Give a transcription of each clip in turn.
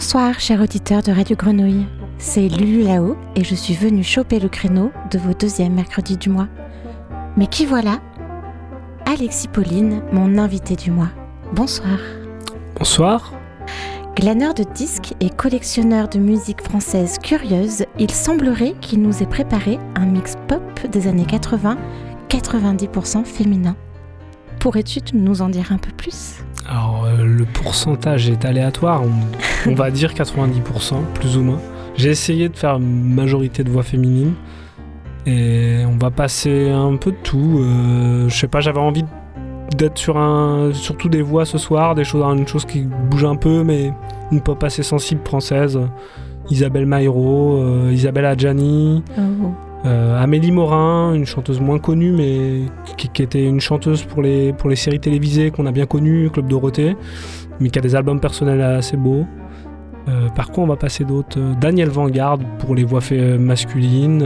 Bonsoir, chers auditeurs de Radio Grenouille. C'est Lulu Lao et je suis venue choper le créneau de vos deuxièmes mercredis du mois. Mais qui voilà? Alexis Pauline, mon invité du mois. Bonsoir. Bonsoir. Glaneur de disques et collectionneur de musique française curieuse, il semblerait qu'il nous ait préparé un mix pop des années 80, 90% féminin. Pourrais-tu nous en dire un peu plus? Alors, euh, le pourcentage est aléatoire, on, va dire 90%, plus ou moins. J'ai essayé de faire majorité de voix féminines, et on va passer un peu de tout. Euh, je sais pas, j'avais envie d'être sur un, surtout des voix ce soir, des choses, une chose qui bouge un peu, mais une pop assez sensible française. Isabelle Maïro, euh, Isabelle Adjani, oh. Euh, Amélie Morin, une chanteuse moins connue, mais qui, était une chanteuse pour les, pour les séries télévisées qu'on a bien connues, Club Dorothée, mais qui a des albums personnels assez beaux. Euh, par contre, on va passer d'autres. Daniel Vanguard pour les voix masculines.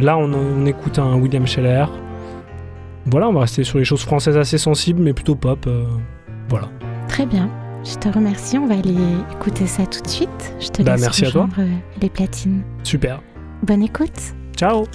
là, on, écoute un William Scheller. Voilà, on va rester sur les choses françaises assez sensibles, mais plutôt pop. voilà. Très bien. Je te remercie. On va aller écouter ça tout de suite. Je te bah, laisse merci à toi. Euh, les platines. Super. Bonne écoute. Ciao.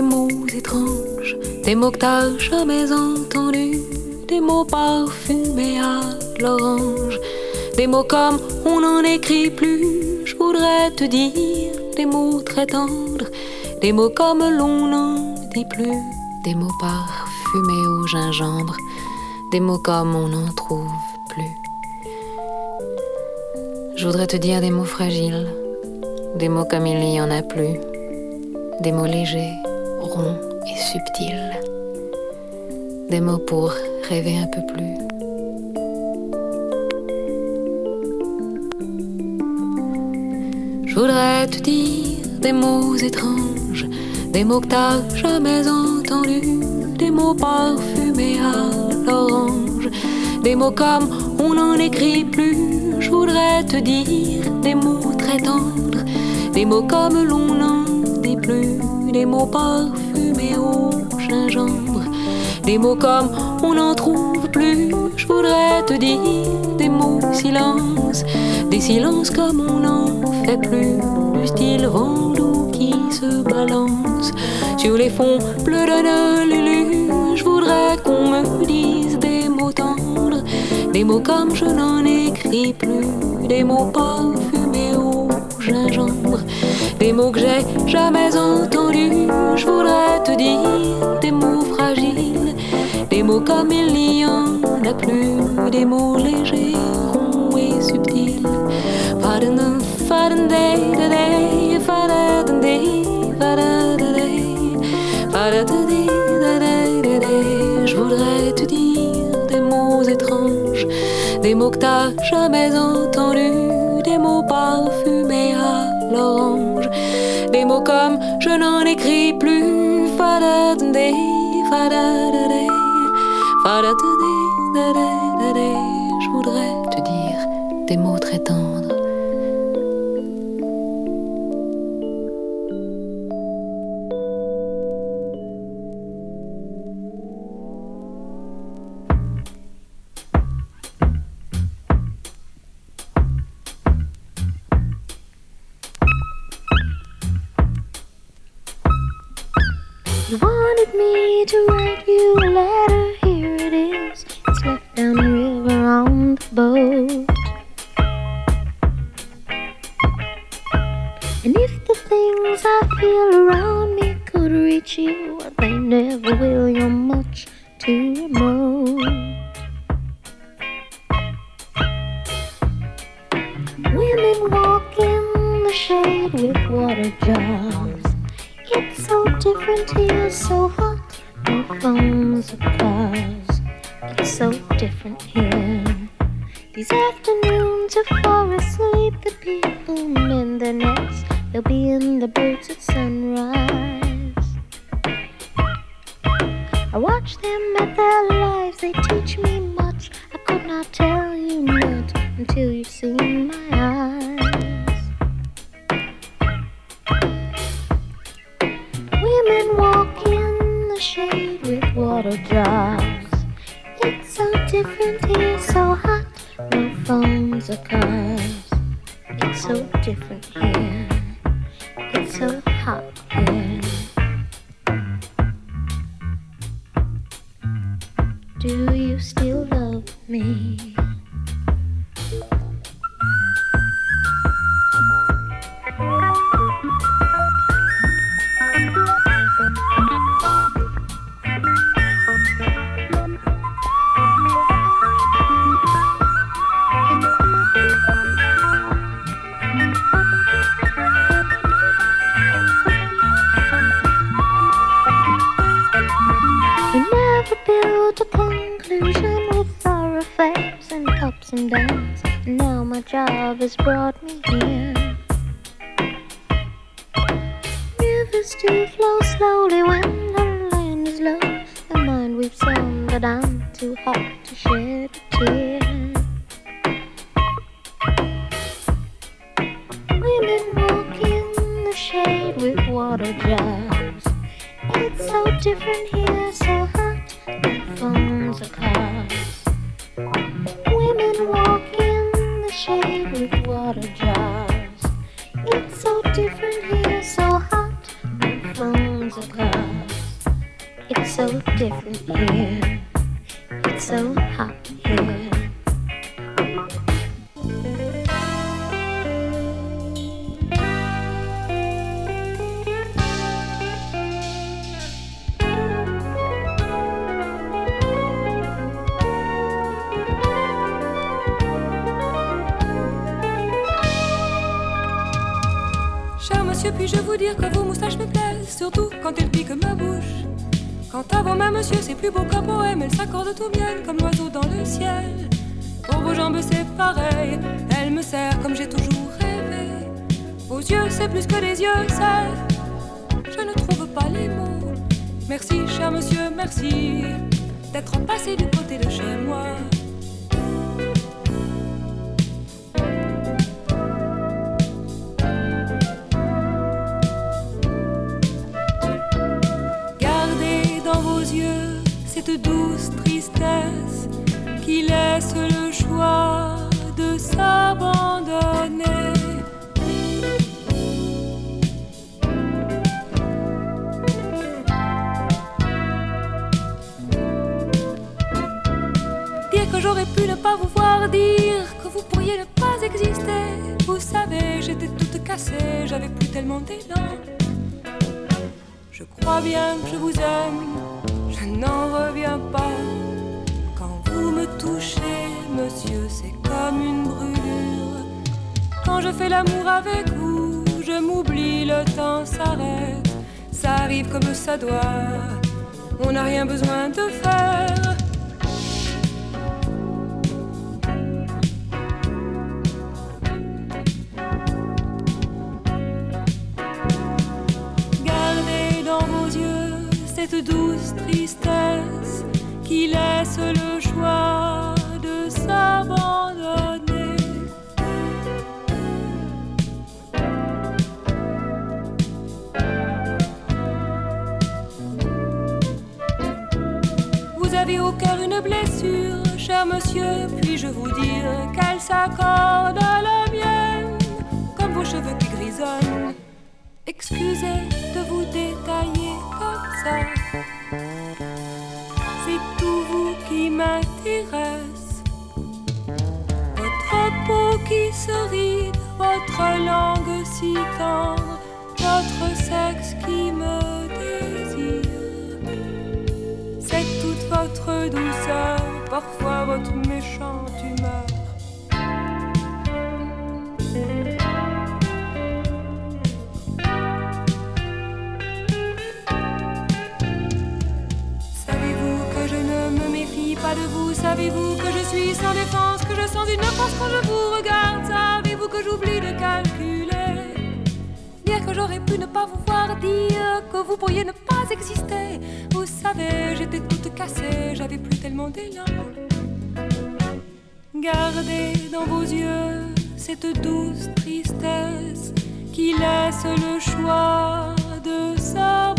Des mots étranges, des mots que t'as jamais entendus, des mots parfumés à l'orange, des mots comme on n'en écrit plus. Je voudrais te dire des mots très tendres, des mots comme l'on n'en dit plus, des mots parfumés au gingembre, des mots comme on n'en trouve plus. Je voudrais te dire des mots fragiles, des mots comme il n'y en a plus des mots légers, et subtils, des mots pour rêver un peu plus. Je voudrais te dire des mots étranges, des mots que t'as jamais entendus, des mots parfumés à l'orange, des mots comme on n'en écrit plus. Je voudrais te dire des mots très tendres, des mots comme l'on n'en plus des mots parfumés au gingembre, des mots comme on n'en trouve plus. Je voudrais te dire des mots silence, des silences comme on n'en fait plus, du style Vendoux qui se balance. Sur les fonds bleus de Lulu. Je voudrais qu'on me dise des mots tendres, des mots comme je n'en écris plus, des mots parfumés au gingembre des mots que j'ai jamais entendus. Je voudrais te dire des mots fragiles, des mots comme il n'y en a plus, des mots légers, ronds et subtils. Je voudrais te dire des mots étranges, des mots que t'as jamais entendus, des mots des mots comme je n'en écris plus. Fada fada fada different here, so hot. No phones or cars. It's so different here. These afternoons are far asleep. The people mend their nets. They'll be in the boats at sunrise. I watch them at their lives, they teach me much. I could not tell you not until you've seen my eyes. Water jars. It's so different here, so hot, no phones or cars. It's so different here, Phones or cars. Women walk in the shade with water jars. It's so different here, so hot. Phones or cars. It's so different here. Plus que des yeux, ça. Je ne trouve pas les mots. Merci, cher monsieur, merci d'être passé du côté de chez moi. Quand je fais l'amour avec vous, je m'oublie, le temps s'arrête. Ça arrive comme ça doit, on n'a rien besoin de faire. Gardez dans vos yeux cette douce tristesse qui laisse le choix blessure, cher monsieur, puis-je vous dire qu'elle s'accorde à la mienne, comme vos cheveux qui grisonnent. Excusez de vous détailler comme ça. C'est tout vous qui m'intéresse. Votre peau qui se ride, votre langue si tendre, votre sexe qui me votre douceur, parfois votre méchante humeur. Savez-vous que je ne me méfie pas de vous? Savez-vous que je suis sans défense, que je sens une force quand je vous regarde? Savez-vous que j'oublie de calculer? Dire que j'aurais pu ne pas vous voir, dire que vous pourriez ne pas exister. J'étais toute cassée, j'avais plus tellement d'élan. Gardez dans vos yeux cette douce tristesse qui laisse le choix de s'abandonner.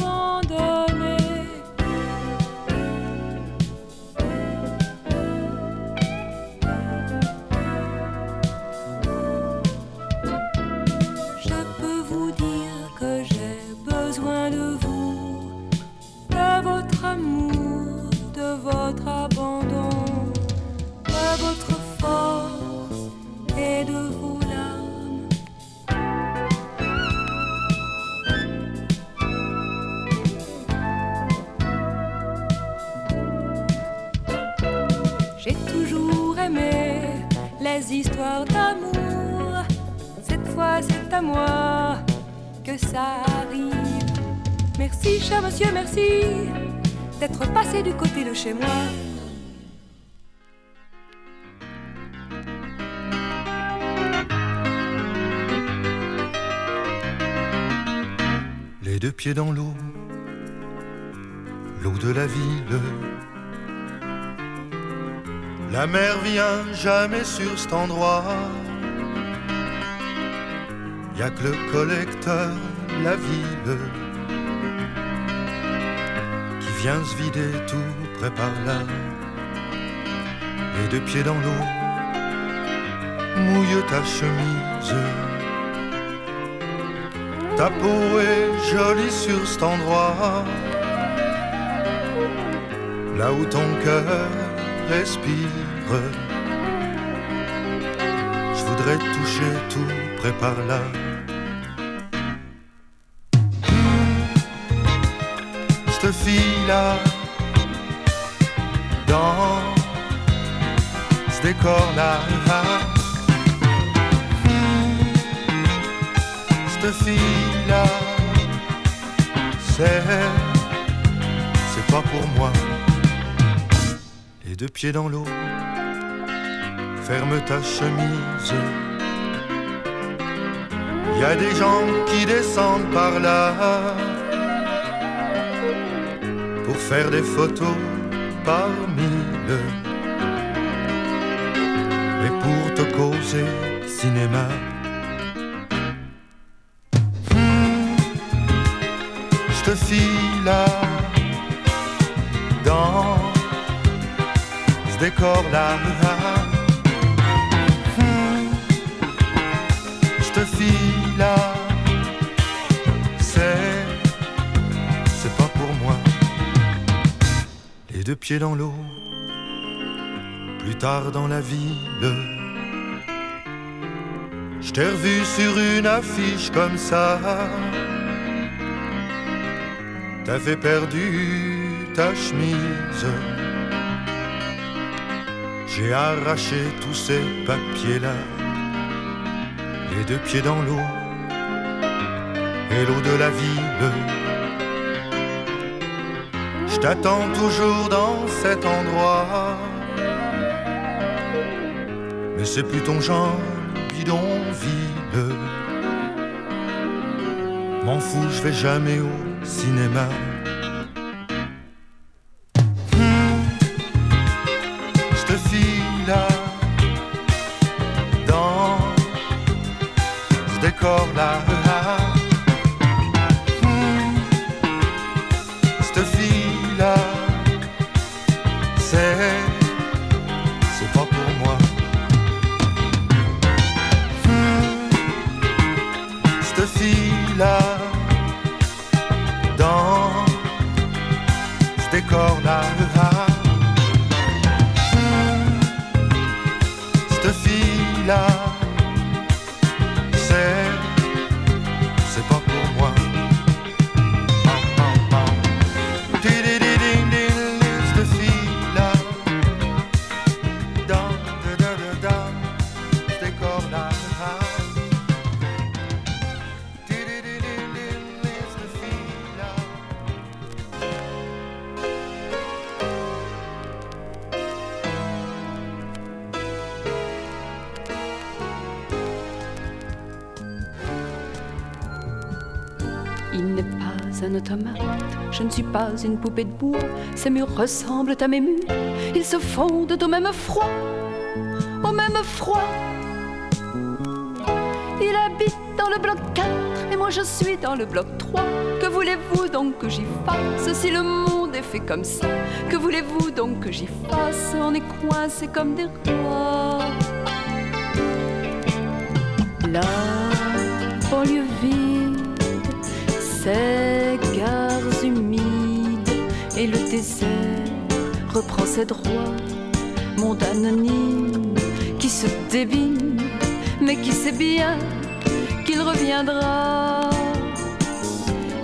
Monsieur, merci d'être passé du côté de chez moi. Les deux pieds dans l'eau, l'eau de la ville. La mer vient jamais sur cet endroit. Y a que le collecteur, la ville, qui vient se vider tout près par là. Les deux pieds dans l'eau, mouille ta chemise. Ta peau est jolie sur cet endroit, là où ton cœur respire. Je voudrais toucher tout près par là. Cette fille-là, dans ce décor-là. cette fille-là, c'est, c'est pas pour moi. Les deux pieds dans l'eau, ferme ta chemise. Y a des gens qui descendent par là faire des photos par mille et pour te causer cinéma. Dans l'eau, plus tard dans la ville. Je t'ai revu sur une affiche comme ça. T'avais perdu ta chemise. J'ai arraché tous ces papiers-là, les deux pieds dans l'eau et l'eau de la ville. T'attends toujours dans cet endroit, mais c'est plus ton genre bidonville. M'en fous, je vais jamais au cinéma. Cette fille-là, dans ce décor-là. Pas une poupée de bois. Ces murs ressemblent à mes murs, ils se fondent au même froid, au même froid. Il habite dans le bloc 4 et moi je suis dans le bloc 3. Que voulez-vous donc que j'y fasse si le monde est fait comme ça? Que voulez-vous donc que j'y fasse? On est coincés comme des rois. Anonyme qui se débine, mais qui sait bien qu'il reviendra.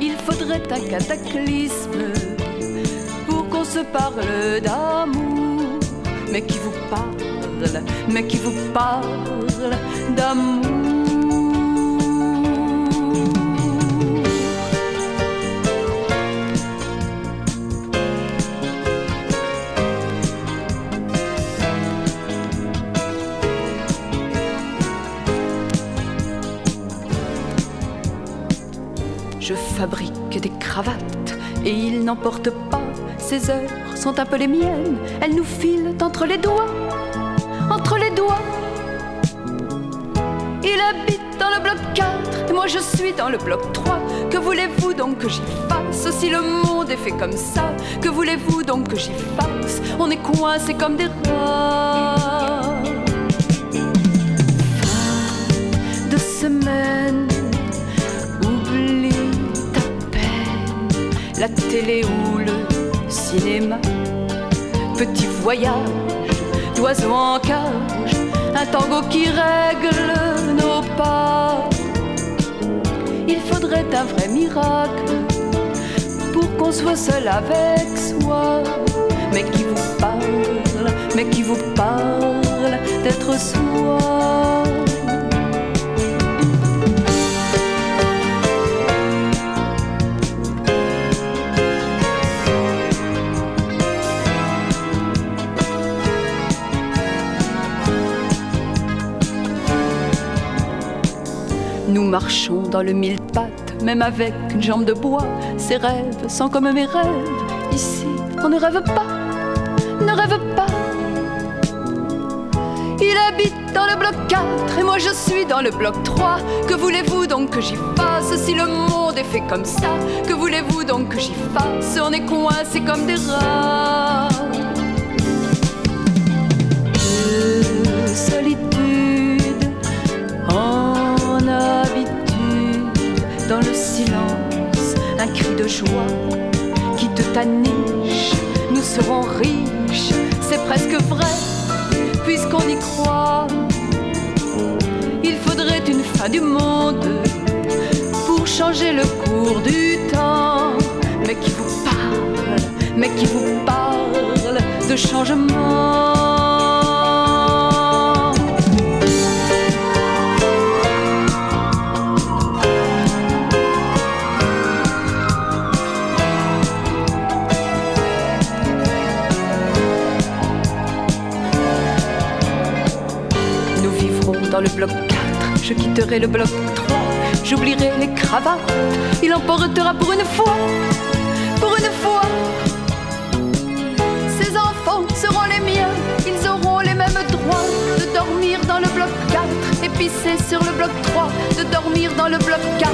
Il faudrait un cataclysme pour qu'on se parle d'amour, mais qui vous parle, mais qui vous parle d'amour. Et il n'emporte pas. Ces heures sont un peu les miennes. Elles nous filent entre les doigts, entre les doigts. Il habite dans le bloc 4 et moi je suis dans le bloc 3. Que voulez-vous donc que j'y fasse si le monde est fait comme ça? Que voulez-vous donc que j'y fasse? On est coincés comme des rats. De semaine, la télé ou le cinéma. Petit voyage d'oiseaux en cage, un tango qui règle nos pas. Il faudrait un vrai miracle pour qu'on soit seul avec soi. Mais qui vous parle, mais qui vous parle d'être soi? Marchons dans le mille pattes, même avec une jambe de bois. Ces rêves sont comme mes rêves. Ici, on ne rêve pas, ne rêve pas. Il habite dans le bloc 4 et moi je suis dans le bloc 3. Que voulez-vous donc que j'y fasse si le monde est fait comme ça? Que voulez-vous donc que j'y fasse? On est coincés comme des rats. De solitude dans le silence, un cri de joie qui te taniche. Nous serons riches, c'est presque vrai, puisqu'on y croit. Il faudrait une fin du monde pour changer le cours du temps, mais qui vous parle, mais qui vous parle de changement? Le bloc 4, je quitterai le bloc 3, j'oublierai les cravates, il emportera pour une fois, pour une fois. Ces enfants seront les miens, ils auront les mêmes droits de dormir dans le bloc 4 et sur le bloc 3, de dormir dans le bloc 4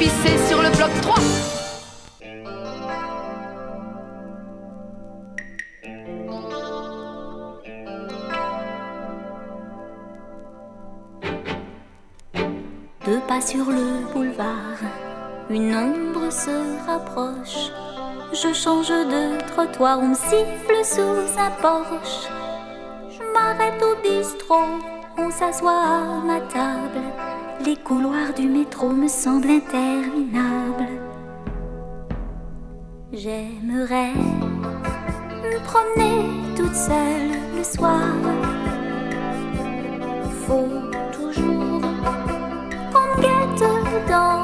et sur le bloc 3. Une ombre se rapproche. Je change de trottoir, on siffle sous un porche. Je m'arrête au bistrot, on s'assoit à ma table. Les couloirs du métro me semblent interminables. J'aimerais me promener toute seule le soir. Faut toujours qu'on guette dans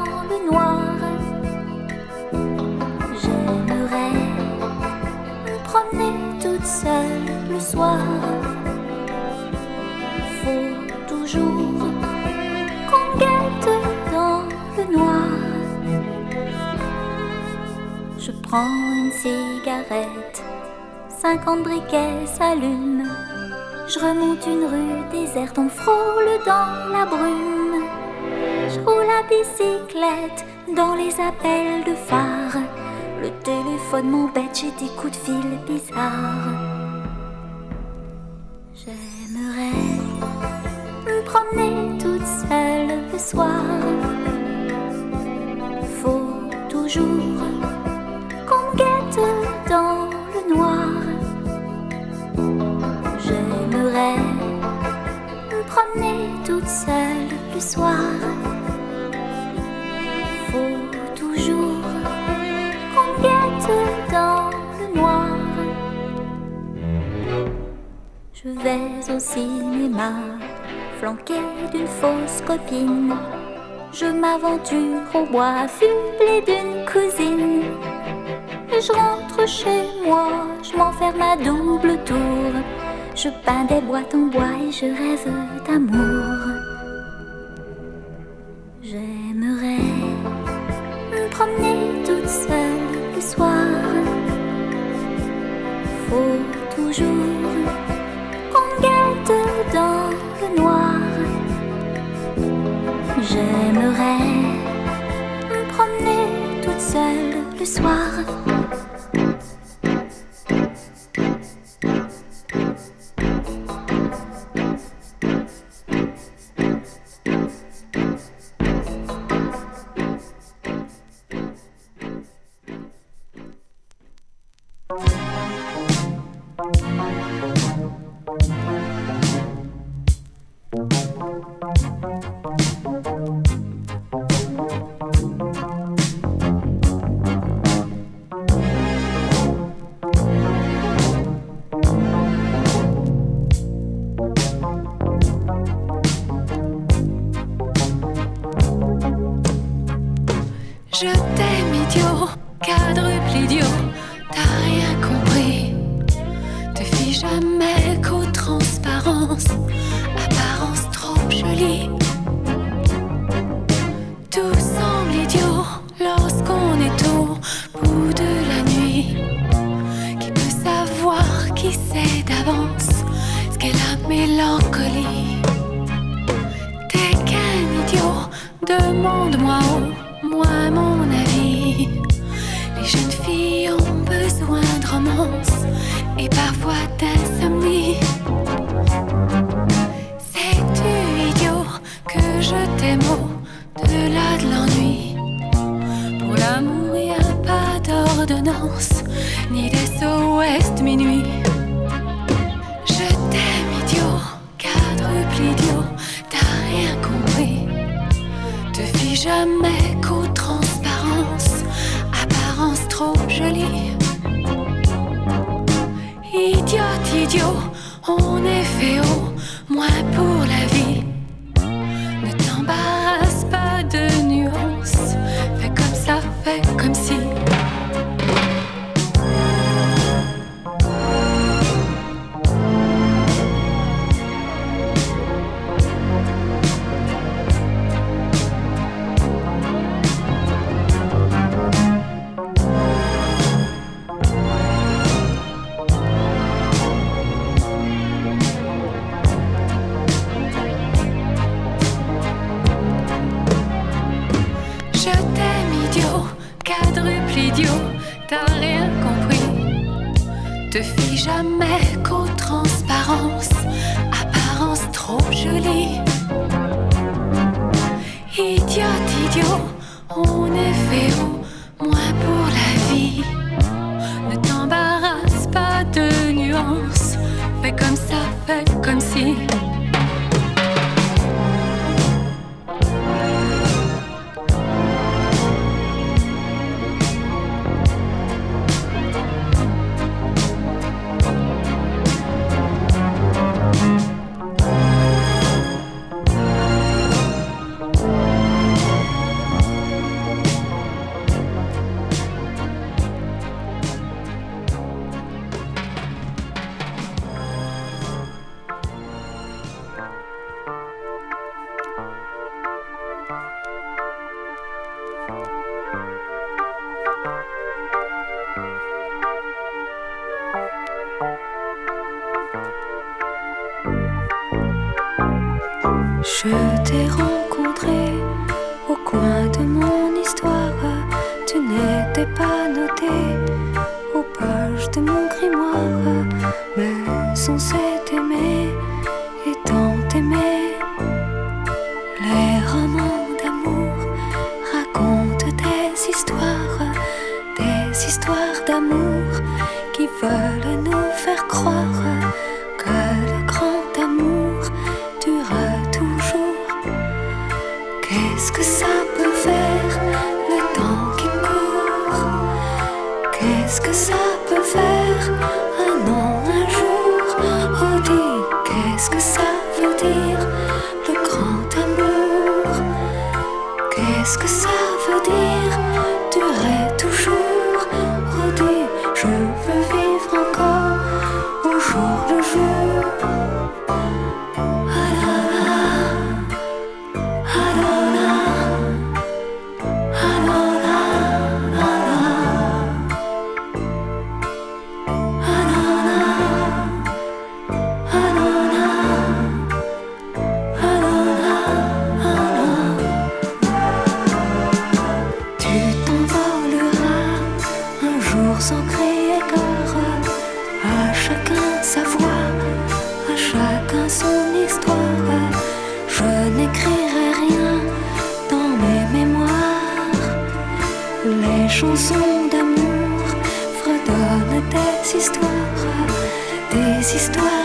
promener toute seule le soir. Faut toujours qu'on guette dans le noir. prends une cigarette. 50 briquets s'allument. Je remonte une rue déserte, on frôle dans la brume. Je roule à bicyclette dans les appels de phare. Le téléphone m'embête, j'ai des coups de fil bizarres. J'aimerais me promener toute seule le soir. Faut toujours qu'on me guette dans le noir. J'aimerais me promener toute seule le soir. Faut toujours Je vais au cinéma, flanqué d'une fausse copine. Je m'aventure au bois affublé d'une cousine. Et je rentre chez moi, je m'enferme à double tour. Je peins des boîtes en bois et je rêve d'amour. J'aimerais me promener toute seule le soir. Faut toujours le soir. Au-delà de l'ennui? Pour l'amour, y a pas d'ordonnance, ni SOS minuit. Je t'aime, idiot, quadruple idiot, t'as rien compris. Te fie jamais qu'aux transparences, apparence trop jolie. Idiote, idiot, on est au moins pour Te fie jamais qu'aux transparences, apparence trop jolie. Idiote, idiot, on est fait au moins pour la vie. Ne t'embarrasse pas de nuances, fais comme ça, fais comme si. sa voix, à chacun son histoire. Je n'écrirai rien dans mes mémoires. Les chansons d'amour fredonnent des histoires, des histoires.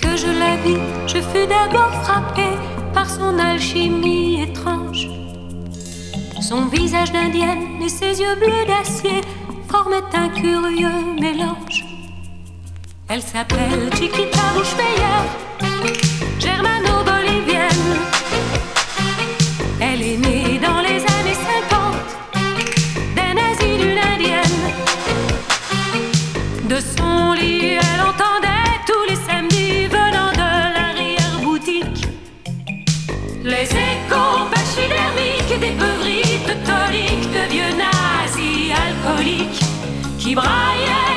que je la vis, je fus d'abord frappé par son alchimie étrange. Son visage d'indienne et ses yeux bleus d'acier formaient un curieux mélange. Elle s'appelle Chiquita Rougemeyer, germano-bolivienne. Elle est née dans les années 50 d'un asile d'une indienne. De son lit, elle entendait de vieux nazis alcooliques qui braillaient.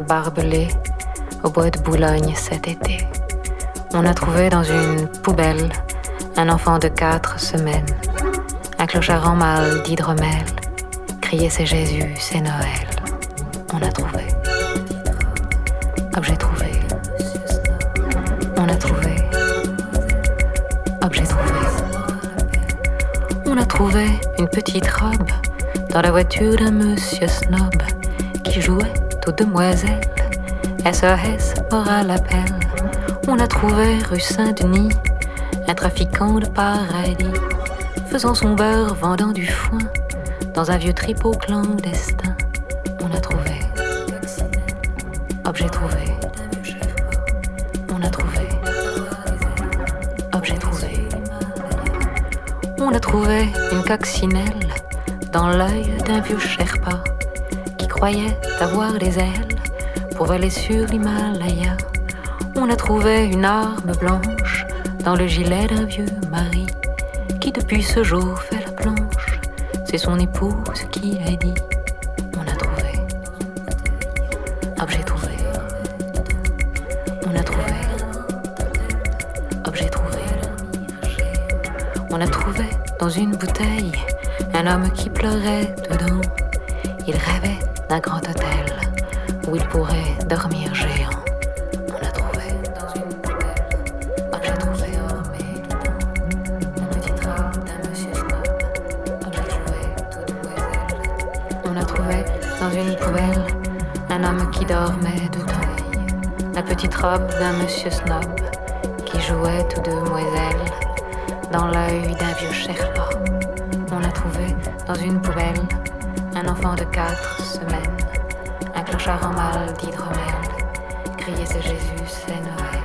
de au bois de Boulogne cet été. On a trouvé dans une poubelle un enfant de quatre semaines. Un clochard en mâle d'hydromel criait c'est Jésus, c'est Noël. On a trouvé. Objet trouvé. On a trouvé. Objet trouvé. On a trouvé une petite robe dans la voiture d'un monsieur snob qui jouait aux demoiselles. SOS aura l'appel. On a trouvé rue Saint-Denis un trafiquant de paradis, faisant son beurre, vendant du foin dans un vieux tripot clandestin. On a trouvé objet trouvé. On a trouvé objet trouvé. On a trouvé une coccinelle dans l'œil d'un vieux Sherpa croyait avoir les ailes pour voler sur l'Himalaya. On a trouvé une arme blanche dans le gilet d'un vieux mari qui depuis ce jour fait la planche. C'est son épouse qui a dit On a trouvé. Objet trouvé. On a trouvé. Objet trouvé. On a trouvé dans une bouteille un homme qui pleurait dedans. Il rêvait d'un grand hôtel où il pourrait dormir géant. On a trouvé dans une poubelle. Trouvé dormé dedans. Un petit drap d'un monsieur snob. Objet trouvé toute demoiselle. On a trouvé dans une poubelle un homme qui dormait dedans. La petite robe d'un monsieur snob qui jouait tout demoiselle dans l'œil d'un vieux Sherpa. On a trouvé dans une poubelle enfant de quatre semaines, un clochard en mal d'hydromel. Crier c'est Jésus, c'est Noël.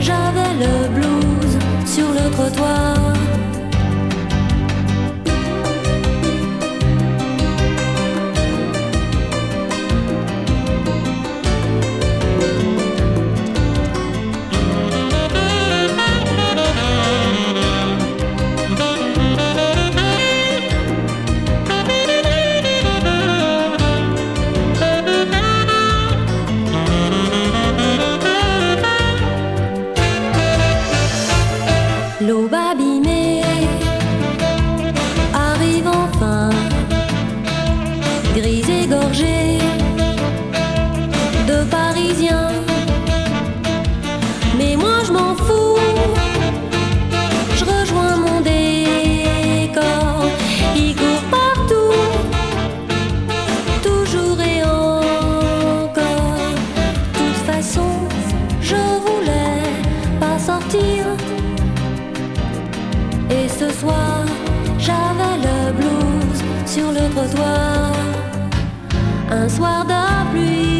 J'avais le blues sur le trottoir. Ce soir, j'avais le blues sur le trottoir. Un soir de pluie.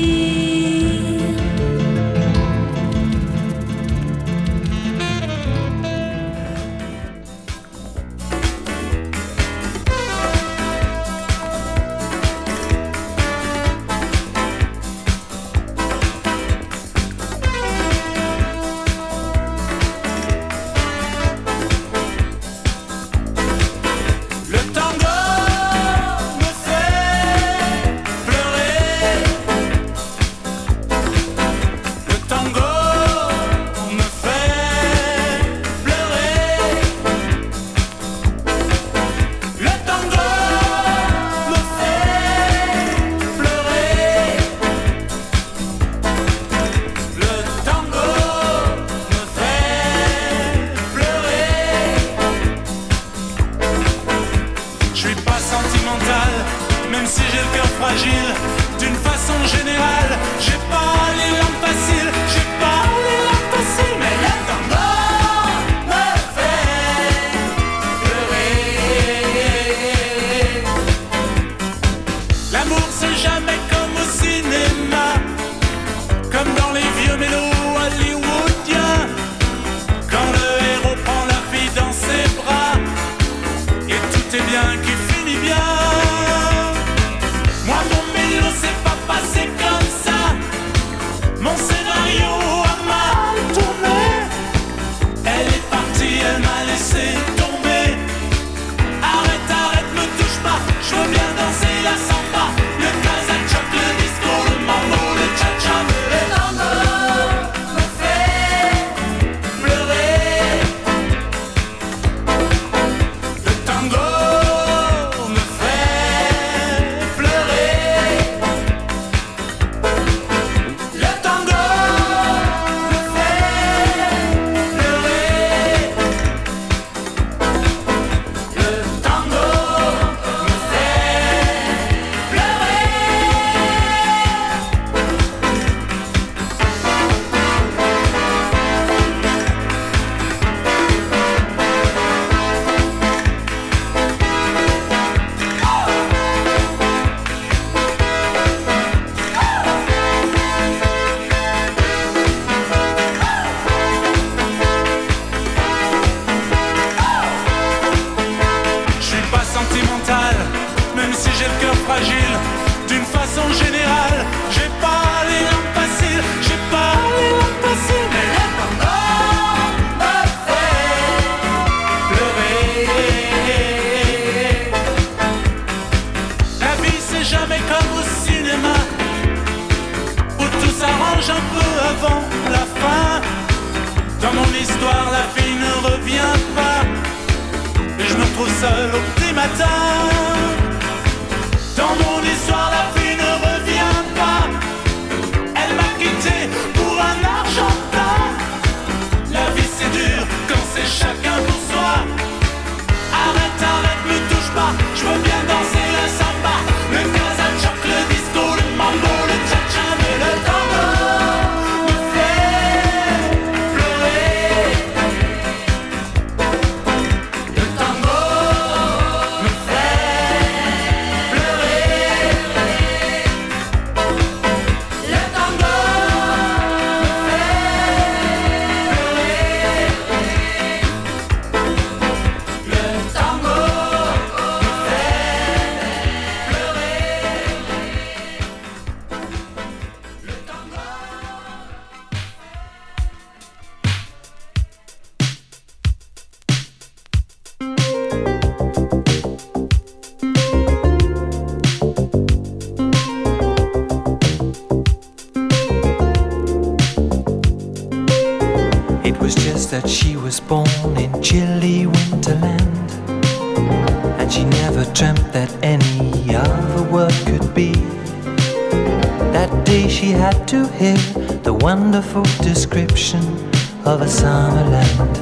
of a summerland.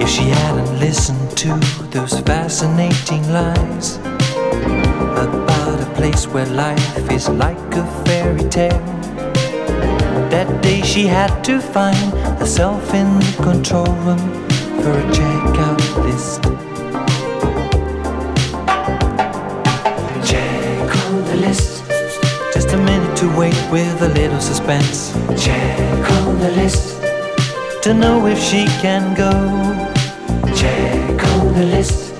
If she hadn't listened to those fascinating lies about a place where life is like a fairy tale, that day she had to find herself in the control room for a checkout. suspense. Check on the list to know if she can go. Check on the list.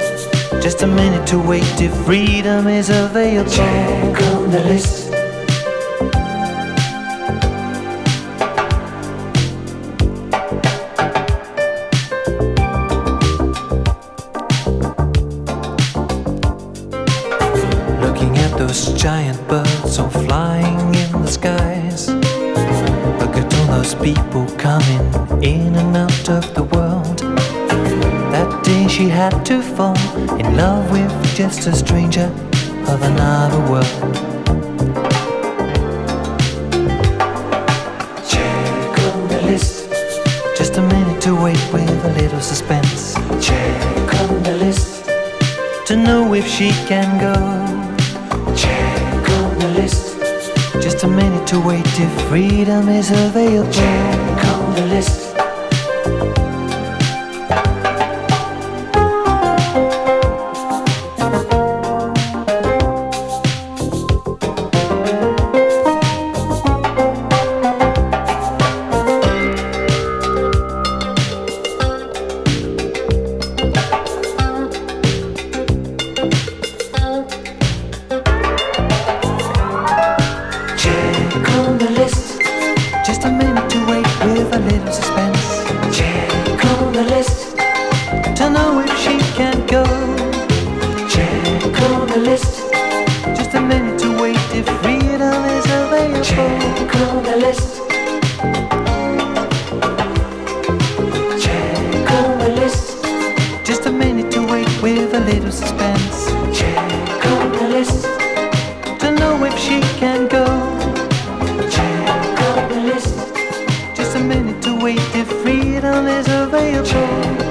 Just a minute to wait if freedom is available. Check on the list to fall in love with just a stranger of another world. Check on the list. Just a minute to wait with a little suspense. Check on the list. To know if she can go. Check on the list. Just a minute to wait if freedom is available. Check on the list. Is available.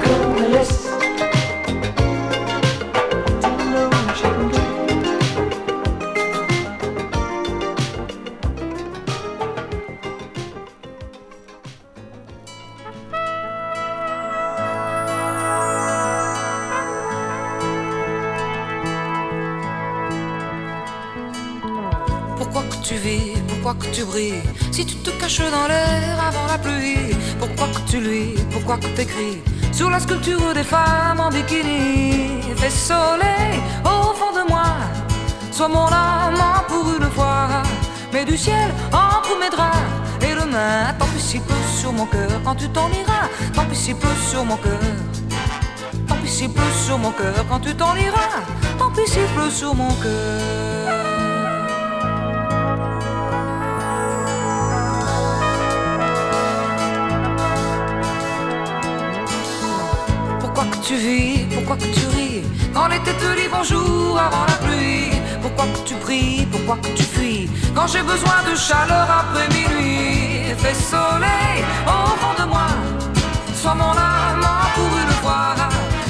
T'écris Sur la sculpture des femmes en bikini. Fais soleil au fond de moi. Sois mon amant pour une fois. Mets du ciel entre mes draps. Et le main, tant pis s'il pleut sur mon cœur. Quand tu t'en iras, tant pis s'il pleut sur mon cœur. Tant pis s'il pleut sur mon cœur. Quand tu t'en iras Tant pis s'il pleut sur mon cœur tu vis, pourquoi que tu ris Quand l'été te dit bonjour avant la pluie Pourquoi que tu pries, pourquoi que tu fuis Quand j'ai besoin de chaleur après minuit Fais soleil au fond de moi. Sois mon amant pour une fois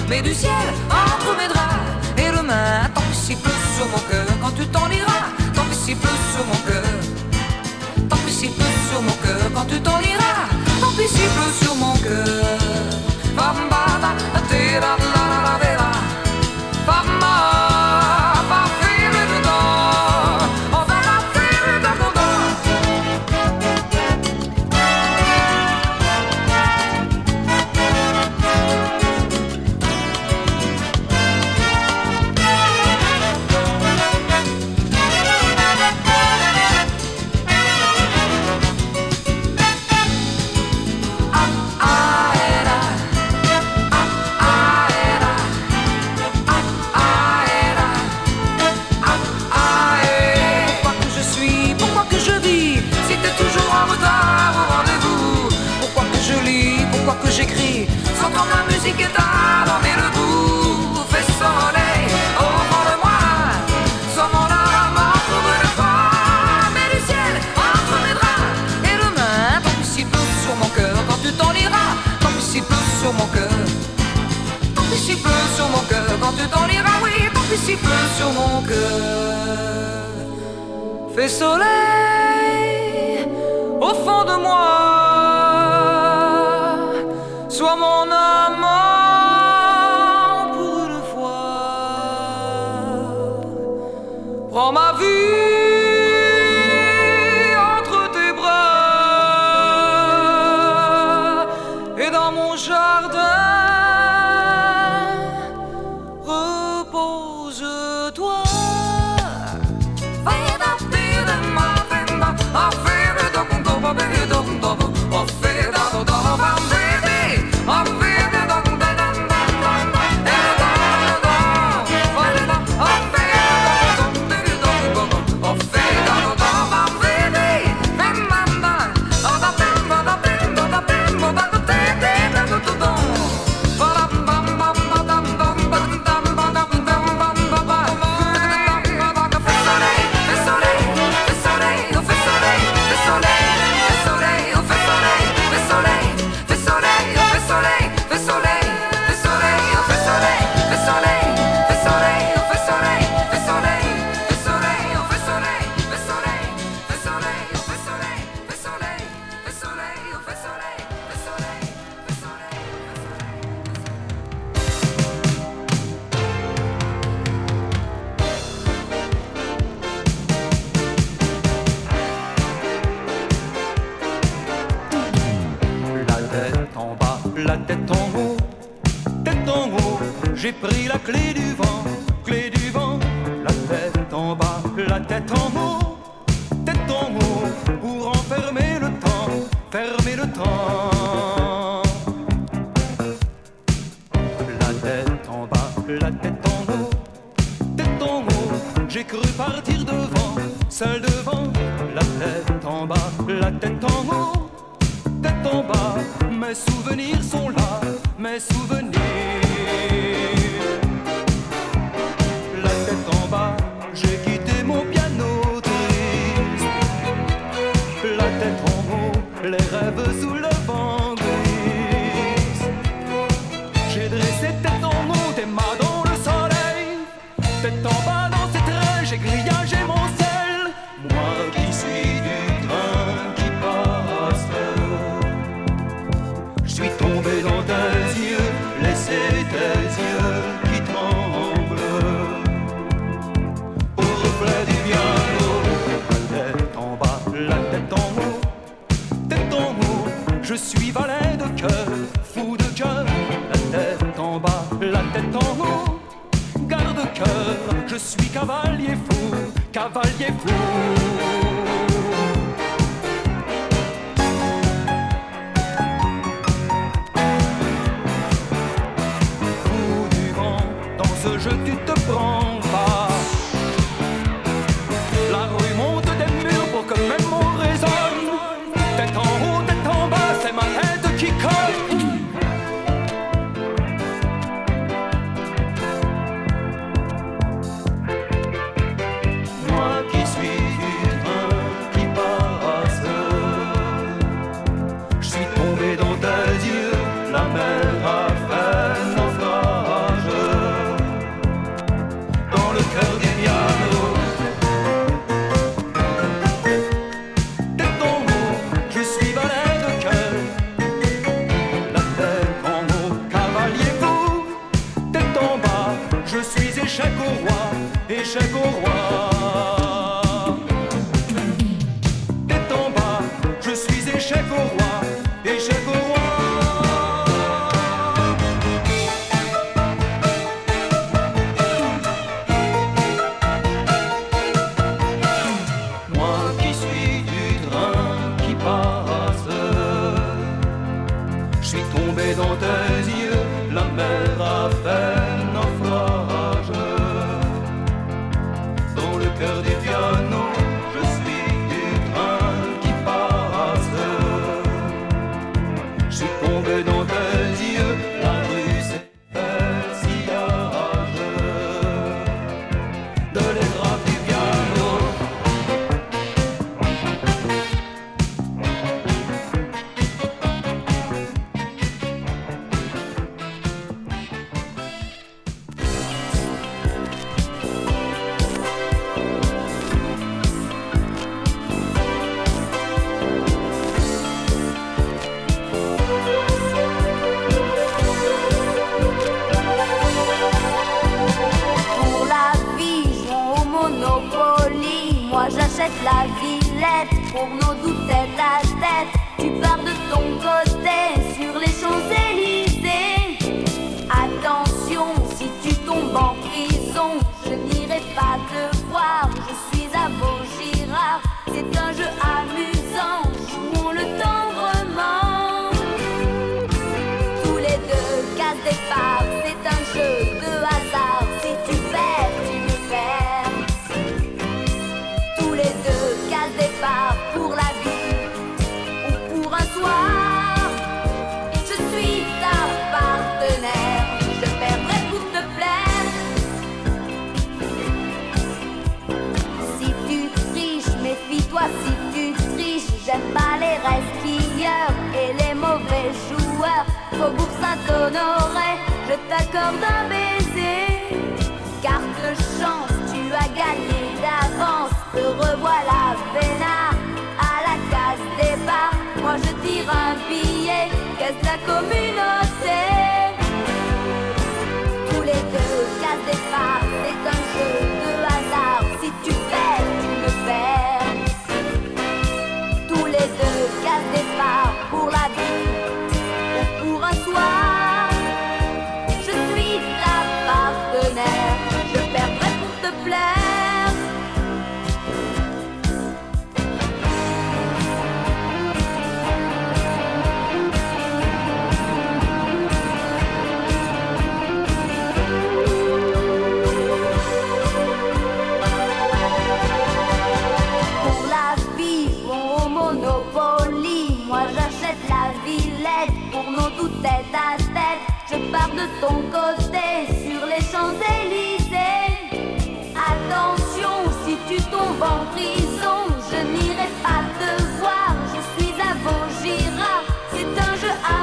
Mets du ciel entre mes draps. Et le main, tant pis s'il pleut sur mon cœur Quand tu t'en iras, tant pis s'il pleut sur mon cœur. Tant pis s'il pleut sur mon cœur Quand tu t'en iras, tant pis s'il pleut sur mon cœur Je suis valet de cœur, fou de cœur, la tête en bas, la tête en haut. Garde cœur, je suis cavalier fou, cavalier fou. du vent, dans ce jeu tu te prends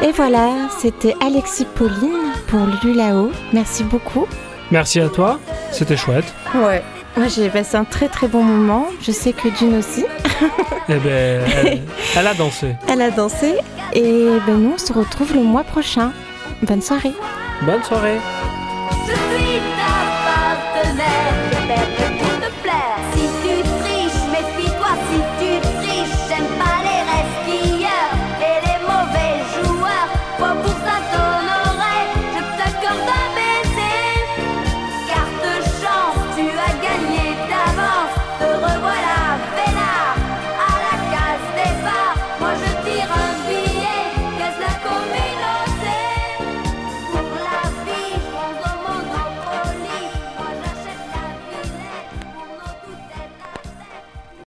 Et voilà, c'était Alexis Pauline pour Lulao. Merci beaucoup. Merci à toi, c'était chouette. Ouais. Moi j'ai passé un très très bon moment. Je sais que Dune aussi. Eh ben, elle, elle a dansé. Elle a dansé. Et ben nous on se retrouve le mois prochain. Bonne soirée. Bonne soirée.